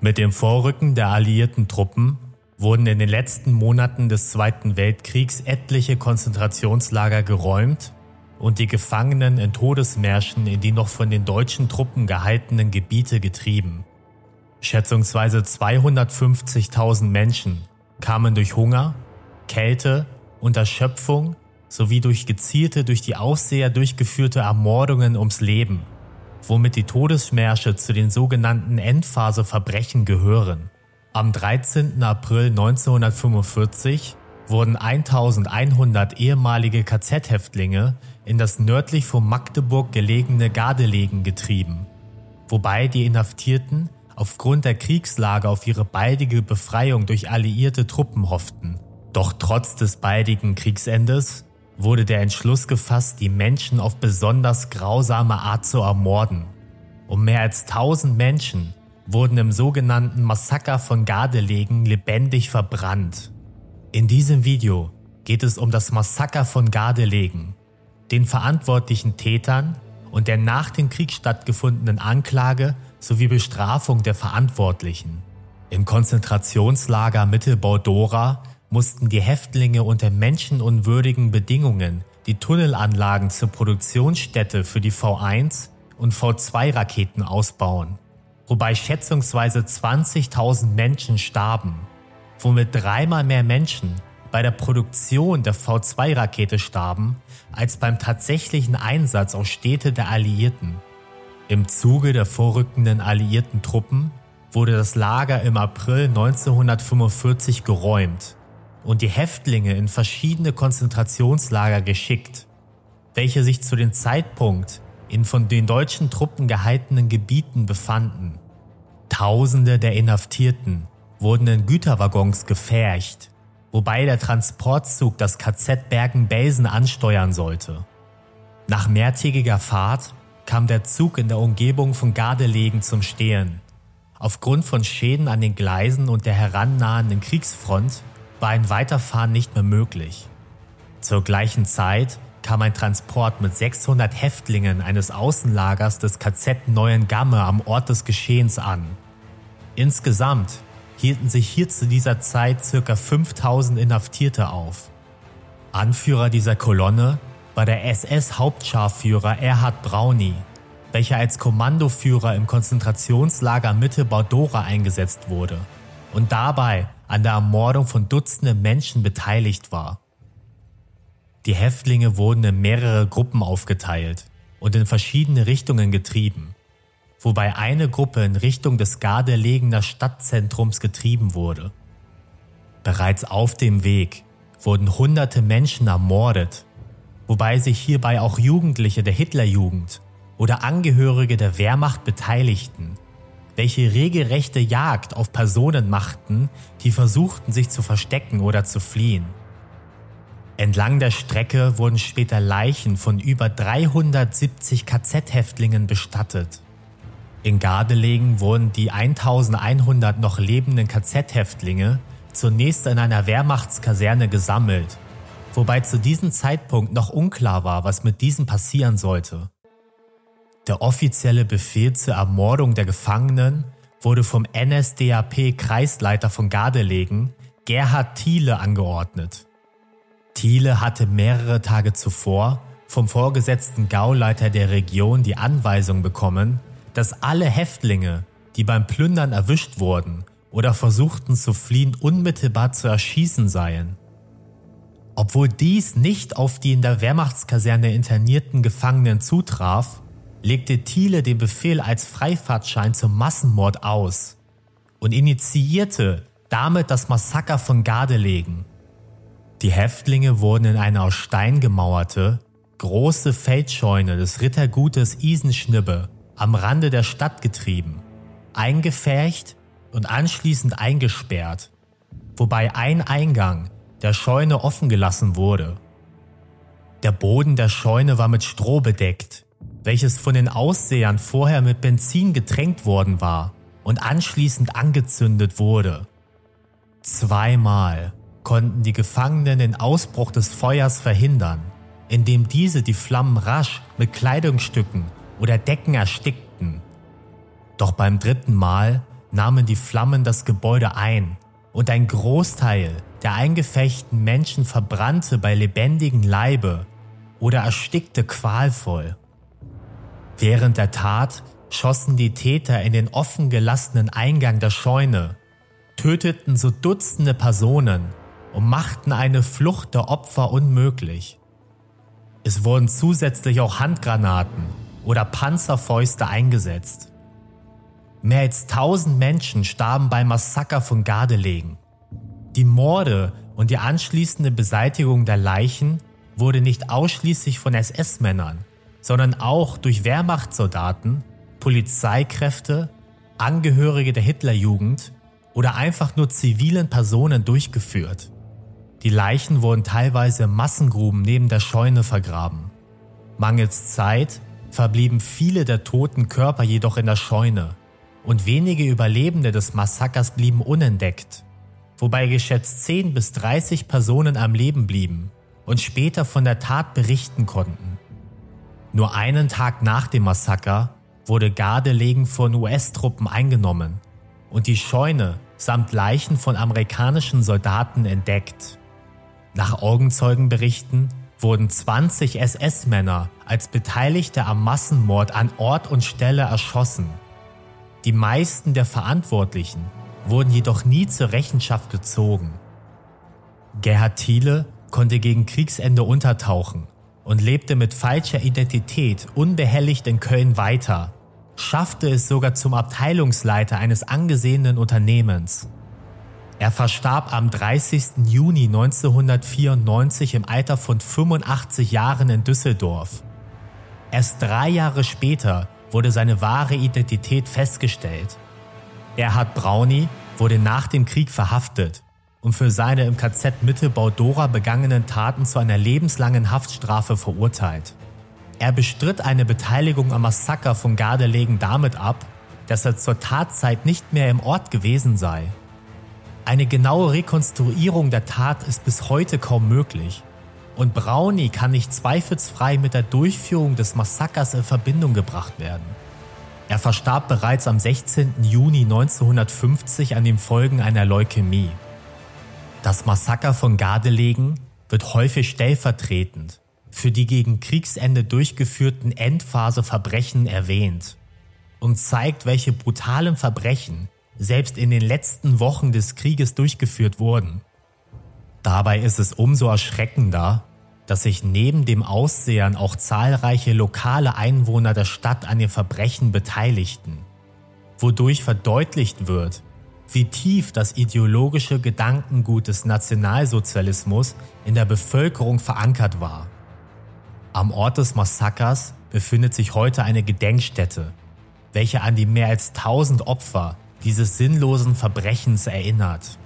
Mit dem Vorrücken der alliierten Truppen wurden in den letzten Monaten des Zweiten Weltkriegs etliche Konzentrationslager geräumt und die Gefangenen in Todesmärschen in die noch von den deutschen Truppen gehaltenen Gebiete getrieben. Schätzungsweise 250.000 Menschen kamen durch Hunger, Kälte und Erschöpfung sowie durch gezielte durch die Aufseher durchgeführte Ermordungen ums Leben womit die Todesmärsche zu den sogenannten Endphase-Verbrechen gehören. Am 13. April 1945 wurden 1100 ehemalige KZ-Häftlinge in das nördlich von Magdeburg gelegene Gardelegen getrieben, wobei die Inhaftierten aufgrund der Kriegslage auf ihre baldige Befreiung durch alliierte Truppen hofften. Doch trotz des baldigen Kriegsendes wurde der Entschluss gefasst, die Menschen auf besonders grausame Art zu ermorden. Um mehr als 1000 Menschen wurden im sogenannten Massaker von Gardelegen lebendig verbrannt. In diesem Video geht es um das Massaker von Gardelegen, den verantwortlichen Tätern und der nach dem Krieg stattgefundenen Anklage sowie Bestrafung der Verantwortlichen. Im Konzentrationslager Mittelbau-Dora mussten die Häftlinge unter menschenunwürdigen Bedingungen die Tunnelanlagen zur Produktionsstätte für die V1 und V2 Raketen ausbauen, wobei schätzungsweise 20.000 Menschen starben, womit dreimal mehr Menschen bei der Produktion der V2 Rakete starben als beim tatsächlichen Einsatz aus Städte der Alliierten. Im Zuge der vorrückenden alliierten Truppen wurde das Lager im April 1945 geräumt und die Häftlinge in verschiedene Konzentrationslager geschickt, welche sich zu dem Zeitpunkt in von den deutschen Truppen gehaltenen Gebieten befanden. Tausende der Inhaftierten wurden in Güterwaggons gefercht, wobei der Transportzug das KZ Bergen-Belsen ansteuern sollte. Nach mehrtägiger Fahrt kam der Zug in der Umgebung von Gardelegen zum Stehen. Aufgrund von Schäden an den Gleisen und der herannahenden Kriegsfront war ein Weiterfahren nicht mehr möglich. Zur gleichen Zeit kam ein Transport mit 600 Häftlingen eines Außenlagers des KZ Neuengamme am Ort des Geschehens an. Insgesamt hielten sich hier zu dieser Zeit ca. 5000 Inhaftierte auf. Anführer dieser Kolonne war der SS-Hauptscharführer Erhard Brauny, welcher als Kommandoführer im Konzentrationslager Mitte Bordora eingesetzt wurde und dabei an der Ermordung von Dutzenden Menschen beteiligt war. Die Häftlinge wurden in mehrere Gruppen aufgeteilt und in verschiedene Richtungen getrieben, wobei eine Gruppe in Richtung des Gardelegener Stadtzentrums getrieben wurde. Bereits auf dem Weg wurden hunderte Menschen ermordet, wobei sich hierbei auch Jugendliche der Hitlerjugend oder Angehörige der Wehrmacht beteiligten welche regelrechte Jagd auf Personen machten, die versuchten sich zu verstecken oder zu fliehen. Entlang der Strecke wurden später Leichen von über 370 KZ-Häftlingen bestattet. In Gardelegen wurden die 1100 noch lebenden KZ-Häftlinge zunächst in einer Wehrmachtskaserne gesammelt, wobei zu diesem Zeitpunkt noch unklar war, was mit diesen passieren sollte. Der offizielle Befehl zur Ermordung der Gefangenen wurde vom NSDAP-Kreisleiter von Gardelegen, Gerhard Thiele, angeordnet. Thiele hatte mehrere Tage zuvor vom vorgesetzten Gauleiter der Region die Anweisung bekommen, dass alle Häftlinge, die beim Plündern erwischt wurden oder versuchten zu fliehen, unmittelbar zu erschießen seien. Obwohl dies nicht auf die in der Wehrmachtskaserne internierten Gefangenen zutraf, legte Thiele den Befehl als Freifahrtschein zum Massenmord aus und initiierte damit das Massaker von Gardelegen. Die Häftlinge wurden in eine aus Stein gemauerte, große Feldscheune des Rittergutes Isenschnibbe am Rande der Stadt getrieben, eingefärcht und anschließend eingesperrt, wobei ein Eingang der Scheune offen gelassen wurde. Der Boden der Scheune war mit Stroh bedeckt welches von den Aussehern vorher mit Benzin getränkt worden war und anschließend angezündet wurde. Zweimal konnten die Gefangenen den Ausbruch des Feuers verhindern, indem diese die Flammen rasch mit Kleidungsstücken oder Decken erstickten. Doch beim dritten Mal nahmen die Flammen das Gebäude ein und ein Großteil der eingefechten Menschen verbrannte bei lebendigem Leibe oder erstickte qualvoll. Während der Tat schossen die Täter in den offen gelassenen Eingang der Scheune, töteten so Dutzende Personen und machten eine Flucht der Opfer unmöglich. Es wurden zusätzlich auch Handgranaten oder Panzerfäuste eingesetzt. Mehr als tausend Menschen starben beim Massaker von Gardelegen. Die Morde und die anschließende Beseitigung der Leichen wurde nicht ausschließlich von SS-Männern, sondern auch durch Wehrmachtssoldaten, Polizeikräfte, Angehörige der Hitlerjugend oder einfach nur zivilen Personen durchgeführt. Die Leichen wurden teilweise in Massengruben neben der Scheune vergraben. Mangels Zeit verblieben viele der toten Körper jedoch in der Scheune und wenige Überlebende des Massakers blieben unentdeckt, wobei geschätzt 10 bis 30 Personen am Leben blieben und später von der Tat berichten konnten. Nur einen Tag nach dem Massaker wurde Gardelegen von US-Truppen eingenommen und die Scheune samt Leichen von amerikanischen Soldaten entdeckt. Nach Augenzeugenberichten wurden 20 SS-Männer als Beteiligte am Massenmord an Ort und Stelle erschossen. Die meisten der Verantwortlichen wurden jedoch nie zur Rechenschaft gezogen. Gerhard Thiele konnte gegen Kriegsende untertauchen und lebte mit falscher Identität unbehelligt in Köln weiter, schaffte es sogar zum Abteilungsleiter eines angesehenen Unternehmens. Er verstarb am 30. Juni 1994 im Alter von 85 Jahren in Düsseldorf. Erst drei Jahre später wurde seine wahre Identität festgestellt. Erhard Brownie wurde nach dem Krieg verhaftet und für seine im KZ Mittelbau-Dora begangenen Taten zu einer lebenslangen Haftstrafe verurteilt. Er bestritt eine Beteiligung am Massaker von Gardelegen damit ab, dass er zur Tatzeit nicht mehr im Ort gewesen sei. Eine genaue Rekonstruierung der Tat ist bis heute kaum möglich. Und Brownie kann nicht zweifelsfrei mit der Durchführung des Massakers in Verbindung gebracht werden. Er verstarb bereits am 16. Juni 1950 an den Folgen einer Leukämie. Das Massaker von Gardelegen wird häufig stellvertretend für die gegen Kriegsende durchgeführten Endphase-Verbrechen erwähnt und zeigt, welche brutalen Verbrechen selbst in den letzten Wochen des Krieges durchgeführt wurden. Dabei ist es umso erschreckender, dass sich neben dem Aussehern auch zahlreiche lokale Einwohner der Stadt an den Verbrechen beteiligten, wodurch verdeutlicht wird, wie tief das ideologische Gedankengut des Nationalsozialismus in der Bevölkerung verankert war. Am Ort des Massakers befindet sich heute eine Gedenkstätte, welche an die mehr als 1000 Opfer dieses sinnlosen Verbrechens erinnert.